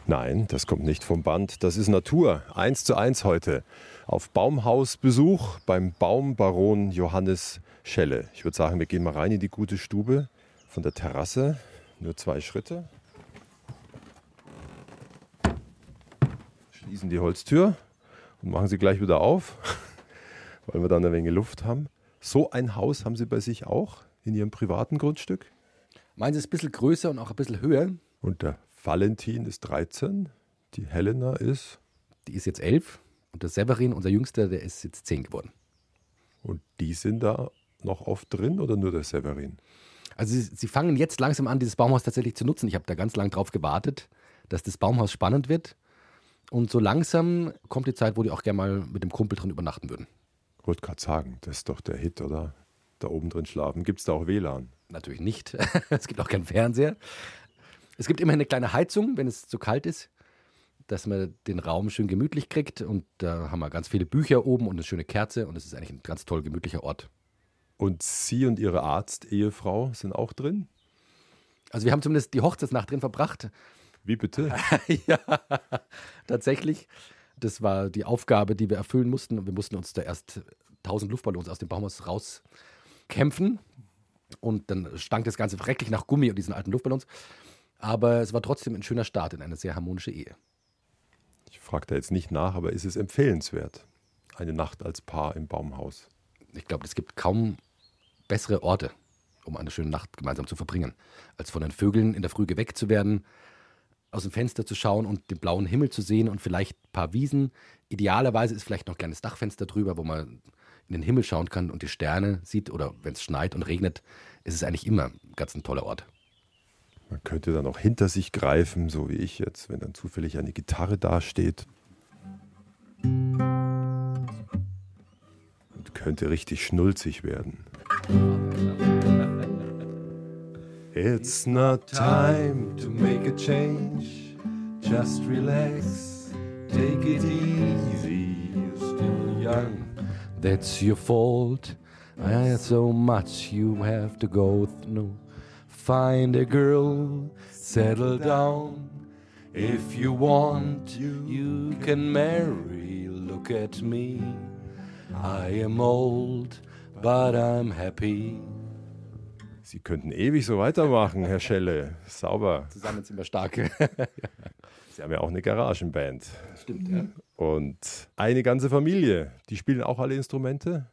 Nein, das kommt nicht vom Band. Das ist Natur. Eins zu eins heute. Auf Baumhausbesuch beim Baumbaron Johannes Schelle. Ich würde sagen, wir gehen mal rein in die gute Stube von der Terrasse. Nur zwei Schritte. Schließen die Holztür und machen sie gleich wieder auf, weil wir dann eine Menge Luft haben. So ein Haus haben Sie bei sich auch in Ihrem privaten Grundstück?
Meins ist ein bisschen größer und auch ein bisschen höher.
Und der Valentin ist 13, die Helena ist.
Die ist jetzt elf und der Severin, unser Jüngster, der ist jetzt zehn geworden.
Und die sind da noch oft drin oder nur der Severin?
Also sie, sie fangen jetzt langsam an, dieses Baumhaus tatsächlich zu nutzen. Ich habe da ganz lang drauf gewartet, dass das Baumhaus spannend wird. Und so langsam kommt die Zeit, wo die auch gerne mal mit dem Kumpel drin übernachten würden.
Ich wollte gerade sagen, das ist doch der Hit, oder? Da oben drin schlafen. Gibt es da auch WLAN?
Natürlich nicht. es gibt auch keinen Fernseher. Es gibt immer eine kleine Heizung, wenn es zu kalt ist, dass man den Raum schön gemütlich kriegt. Und da haben wir ganz viele Bücher oben und eine schöne Kerze. Und es ist eigentlich ein ganz toll gemütlicher Ort.
Und Sie und Ihre Arzt-Ehefrau sind auch drin?
Also wir haben zumindest die Hochzeitsnacht drin verbracht.
Wie bitte?
ja, tatsächlich. Das war die Aufgabe, die wir erfüllen mussten. Und wir mussten uns da erst 1000 Luftballons aus dem Baumhaus rauskämpfen. Und dann stank das Ganze schrecklich nach Gummi und diesen alten Luftballons. Aber es war trotzdem ein schöner Start in eine sehr harmonische Ehe.
Ich frage da jetzt nicht nach, aber ist es empfehlenswert, eine Nacht als Paar im Baumhaus?
Ich glaube, es gibt kaum bessere Orte, um eine schöne Nacht gemeinsam zu verbringen, als von den Vögeln in der Früh geweckt zu werden, aus dem Fenster zu schauen und den blauen Himmel zu sehen und vielleicht ein paar Wiesen. Idealerweise ist vielleicht noch ein kleines Dachfenster drüber, wo man in den Himmel schauen kann und die Sterne sieht. Oder wenn es schneit und regnet, ist es eigentlich immer ein ganz ein toller Ort.
Man könnte dann auch hinter sich greifen, so wie ich jetzt, wenn dann zufällig eine Gitarre dasteht. Und könnte richtig schnulzig werden. It's not time to make a change. Just relax, take it easy. You're still young.
That's your fault. There's so much you have to go through. Find a girl, settle down. If you want, you can marry. Look at me. I am old, but I'm happy.
Sie könnten ewig so weitermachen, Herr Schelle. Sauber.
Zusammen sind wir stark.
Sie haben ja auch eine Garagenband.
Stimmt, ja.
Und eine ganze Familie. Die spielen auch alle Instrumente?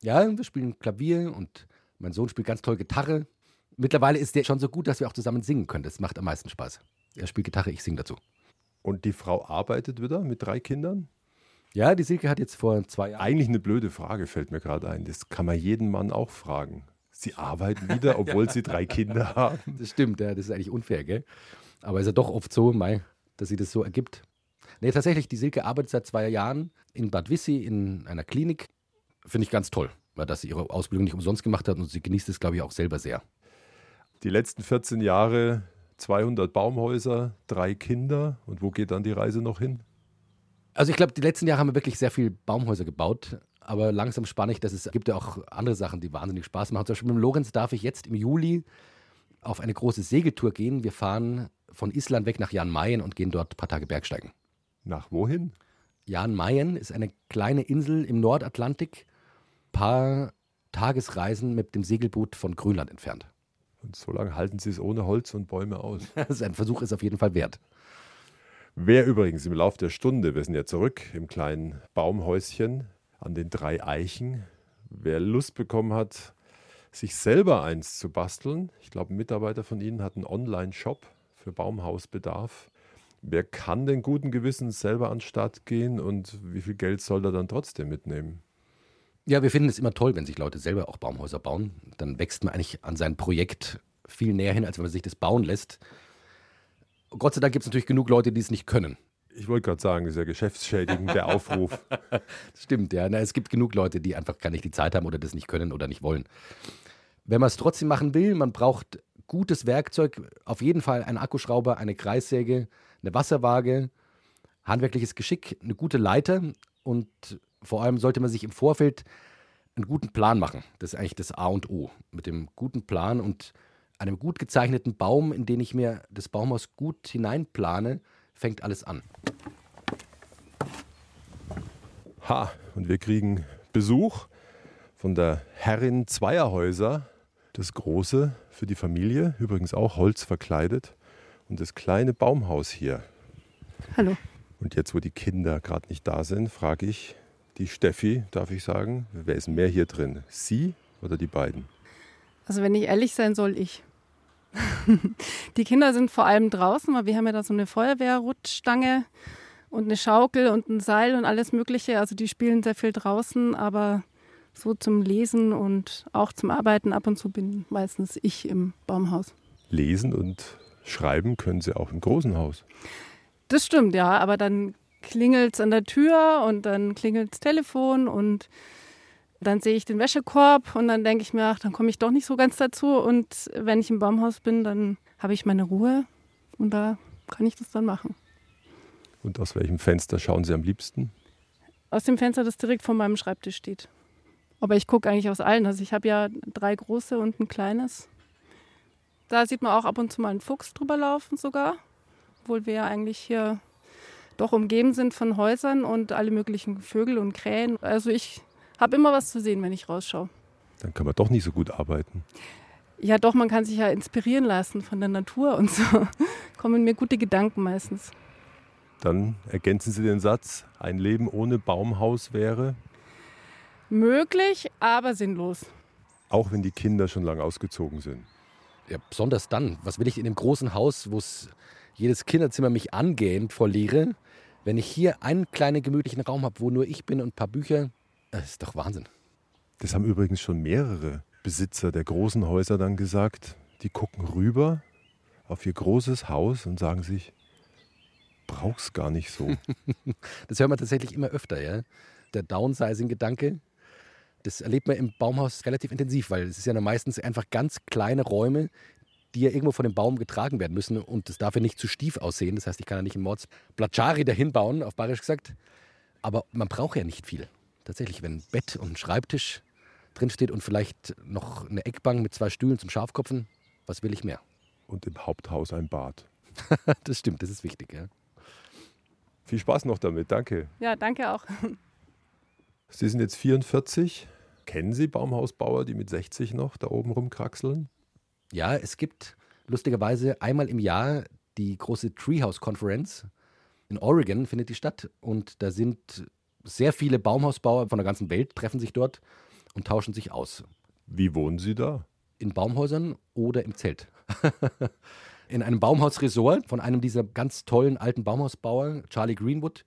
Ja, wir spielen Klavier und mein Sohn spielt ganz toll Gitarre. Mittlerweile ist der schon so gut, dass wir auch zusammen singen können. Das macht am meisten Spaß. Er spielt Gitarre, ich singe dazu.
Und die Frau arbeitet wieder mit drei Kindern?
Ja, die Silke hat jetzt vor zwei Jahren.
Eigentlich eine blöde Frage fällt mir gerade ein. Das kann man jeden Mann auch fragen. Sie arbeiten wieder, obwohl sie drei Kinder haben.
Das stimmt, ja, das ist eigentlich unfair, gell? Aber ist ja doch oft so, Mai, dass sie das so ergibt. Nee, tatsächlich, die Silke arbeitet seit zwei Jahren in Bad Wissi in einer Klinik. Finde ich ganz toll, weil dass sie ihre Ausbildung nicht umsonst gemacht hat und sie genießt es, glaube ich, auch selber sehr.
Die letzten 14 Jahre 200 Baumhäuser, drei Kinder. Und wo geht dann die Reise noch hin?
Also ich glaube, die letzten Jahre haben wir wirklich sehr viel Baumhäuser gebaut. Aber langsam spanne ich, dass es gibt ja auch andere Sachen, die wahnsinnig Spaß machen. Zum Beispiel mit dem Lorenz darf ich jetzt im Juli auf eine große Segeltour gehen. Wir fahren von Island weg nach Jan Mayen und gehen dort ein paar Tage Bergsteigen.
Nach wohin?
Jan Mayen ist eine kleine Insel im Nordatlantik, paar Tagesreisen mit dem Segelboot von Grönland entfernt.
Und so lange halten Sie es ohne Holz und Bäume aus.
Also ein Versuch ist auf jeden Fall wert.
Wer übrigens im Laufe der Stunde, wir sind ja zurück im kleinen Baumhäuschen an den drei Eichen, wer Lust bekommen hat, sich selber eins zu basteln, ich glaube, ein Mitarbeiter von Ihnen hat einen Online-Shop für Baumhausbedarf. Wer kann denn guten Gewissens selber an den gehen und wie viel Geld soll er dann trotzdem mitnehmen?
Ja, wir finden es immer toll, wenn sich Leute selber auch Baumhäuser bauen. Dann wächst man eigentlich an sein Projekt viel näher hin, als wenn man sich das bauen lässt. Gott sei Dank gibt es natürlich genug Leute, die es nicht können.
Ich wollte gerade sagen, das ist ja geschäftsschädigend, der Aufruf.
Stimmt, ja. Na, es gibt genug Leute, die einfach gar nicht die Zeit haben oder das nicht können oder nicht wollen. Wenn man es trotzdem machen will, man braucht gutes Werkzeug, auf jeden Fall einen Akkuschrauber, eine Kreissäge, eine Wasserwaage, handwerkliches Geschick, eine gute Leiter und vor allem sollte man sich im Vorfeld einen guten Plan machen. Das ist eigentlich das A und O. Mit dem guten Plan und einem gut gezeichneten Baum, in den ich mir das Baumhaus gut hineinplane, fängt alles an.
Ha, und wir kriegen Besuch von der Herrin zweier Häuser. Das große für die Familie, übrigens auch Holz verkleidet. Und das kleine Baumhaus hier.
Hallo.
Und jetzt, wo die Kinder gerade nicht da sind, frage ich die Steffi, darf ich sagen, wer ist mehr hier drin? Sie oder die beiden?
Also wenn ich ehrlich sein soll, ich. Die Kinder sind vor allem draußen, weil wir haben ja da so eine Feuerwehrrutschstange und eine Schaukel und ein Seil und alles Mögliche. Also die spielen sehr viel draußen, aber so zum Lesen und auch zum Arbeiten ab und zu bin meistens ich im Baumhaus.
Lesen und schreiben können sie auch im großen Haus.
Das stimmt, ja, aber dann klingelt es an der Tür und dann klingelt das Telefon und dann sehe ich den Wäschekorb und dann denke ich mir, ach, dann komme ich doch nicht so ganz dazu. Und wenn ich im Baumhaus bin, dann habe ich meine Ruhe und da kann ich das dann machen.
Und aus welchem Fenster schauen Sie am liebsten?
Aus dem Fenster, das direkt vor meinem Schreibtisch steht. Aber ich gucke eigentlich aus allen. Also ich habe ja drei große und ein kleines. Da sieht man auch ab und zu mal einen Fuchs drüber laufen sogar. Obwohl wir ja eigentlich hier doch umgeben sind von Häusern und alle möglichen Vögel und Krähen. Also ich habe immer was zu sehen, wenn ich rausschaue.
Dann kann man doch nicht so gut arbeiten.
Ja, doch, man kann sich ja inspirieren lassen von der Natur und so. Kommen mir gute Gedanken meistens.
Dann ergänzen Sie den Satz, ein Leben ohne Baumhaus wäre?
Möglich, aber sinnlos.
Auch wenn die Kinder schon lange ausgezogen sind.
Ja, besonders dann. Was will ich in dem großen Haus, wo jedes Kinderzimmer mich angähnt vor Leere, wenn ich hier einen kleinen gemütlichen Raum habe, wo nur ich bin und ein paar Bücher, das ist doch Wahnsinn.
Das haben übrigens schon mehrere Besitzer der großen Häuser dann gesagt. Die gucken rüber auf ihr großes Haus und sagen sich, brauch's gar nicht so.
das hört man tatsächlich immer öfter, ja. Der Downsizing-Gedanke, das erlebt man im Baumhaus relativ intensiv, weil es ist ja meistens einfach ganz kleine Räume, die ja irgendwo von dem Baum getragen werden müssen und das darf ja nicht zu stief aussehen. Das heißt, ich kann ja nicht einen Mords Platschari dahin bauen, auf Bayerisch gesagt. Aber man braucht ja nicht viel. Tatsächlich, wenn ein Bett und ein Schreibtisch drinsteht und vielleicht noch eine Eckbank mit zwei Stühlen zum Scharfkopfen, was will ich mehr?
Und im Haupthaus ein Bad.
das stimmt, das ist wichtig, ja.
Viel Spaß noch damit, danke.
Ja, danke auch.
Sie sind jetzt 44. Kennen Sie Baumhausbauer, die mit 60 noch da oben rumkraxeln?
Ja, es gibt lustigerweise einmal im Jahr die große Treehouse Conference. In Oregon findet die statt und da sind sehr viele Baumhausbauer von der ganzen Welt treffen sich dort und tauschen sich aus.
Wie wohnen Sie da?
In Baumhäusern oder im Zelt. in einem Baumhausresort von einem dieser ganz tollen alten Baumhausbauer, Charlie Greenwood.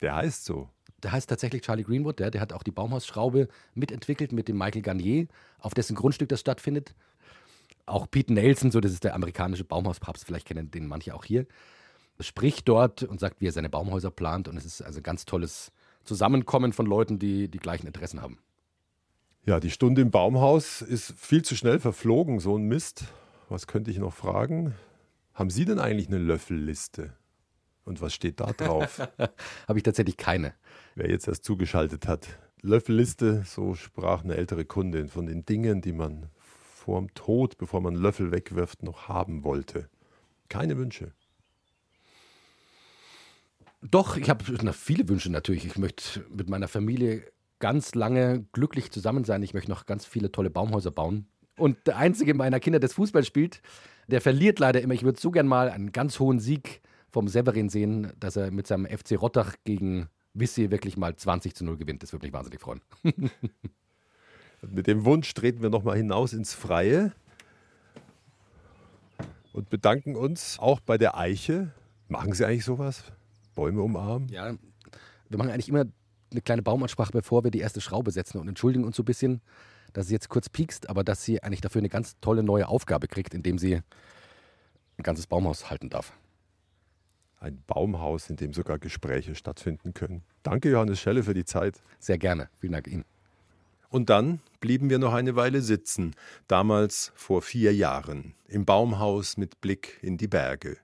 Der heißt so.
Der heißt tatsächlich Charlie Greenwood, der, der hat auch die Baumhausschraube mitentwickelt mit dem Michael Garnier, auf dessen Grundstück das stattfindet. Auch Pete Nelson, so das ist der amerikanische Baumhauspapst, vielleicht kennen den manche auch hier, spricht dort und sagt, wie er seine Baumhäuser plant. Und es ist also ein ganz tolles Zusammenkommen von Leuten, die die gleichen Interessen haben.
Ja, die Stunde im Baumhaus ist viel zu schnell verflogen, so ein Mist. Was könnte ich noch fragen? Haben Sie denn eigentlich eine Löffelliste? Und was steht da drauf?
Habe ich tatsächlich keine.
Wer jetzt erst zugeschaltet hat. Löffelliste, so sprach eine ältere Kundin von den Dingen, die man vorm Tod, bevor man Löffel wegwirft, noch haben wollte. Keine Wünsche.
Doch, ich habe viele Wünsche natürlich. Ich möchte mit meiner Familie ganz lange glücklich zusammen sein. Ich möchte noch ganz viele tolle Baumhäuser bauen. Und der einzige meiner Kinder, der Fußball spielt, der verliert leider immer. Ich würde so gern mal einen ganz hohen Sieg vom Severin sehen, dass er mit seinem FC Rottach gegen Wissi wirklich mal 20 zu 0 gewinnt. Das würde mich wahnsinnig freuen.
mit dem Wunsch treten wir nochmal hinaus ins Freie und bedanken uns auch bei der Eiche. Machen Sie eigentlich sowas? Bäume umarmen?
Ja, wir machen eigentlich immer eine kleine Baumansprache, bevor wir die erste Schraube setzen und entschuldigen uns so ein bisschen, dass sie jetzt kurz piekst, aber dass sie eigentlich dafür eine ganz tolle neue Aufgabe kriegt, indem sie ein ganzes Baumhaus halten darf.
Ein Baumhaus, in dem sogar Gespräche stattfinden können. Danke, Johannes Schelle, für die Zeit.
Sehr gerne. Vielen Dank Ihnen.
Und dann blieben wir noch eine Weile sitzen, damals vor vier Jahren, im Baumhaus mit Blick in die Berge.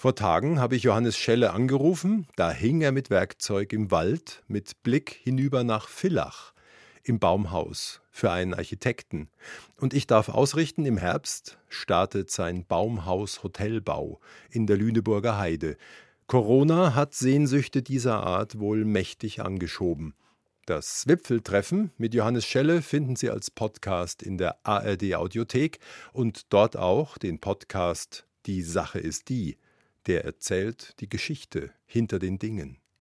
Vor Tagen habe ich Johannes Schelle angerufen, da hing er mit Werkzeug im Wald mit Blick hinüber nach Villach im Baumhaus für einen Architekten. Und ich darf ausrichten, im Herbst startet sein Baumhaus-Hotelbau in der Lüneburger Heide. Corona hat Sehnsüchte dieser Art wohl mächtig angeschoben. Das Wipfeltreffen mit Johannes Schelle finden Sie als Podcast in der ARD Audiothek und dort auch den Podcast Die Sache ist die, der erzählt die Geschichte hinter den Dingen.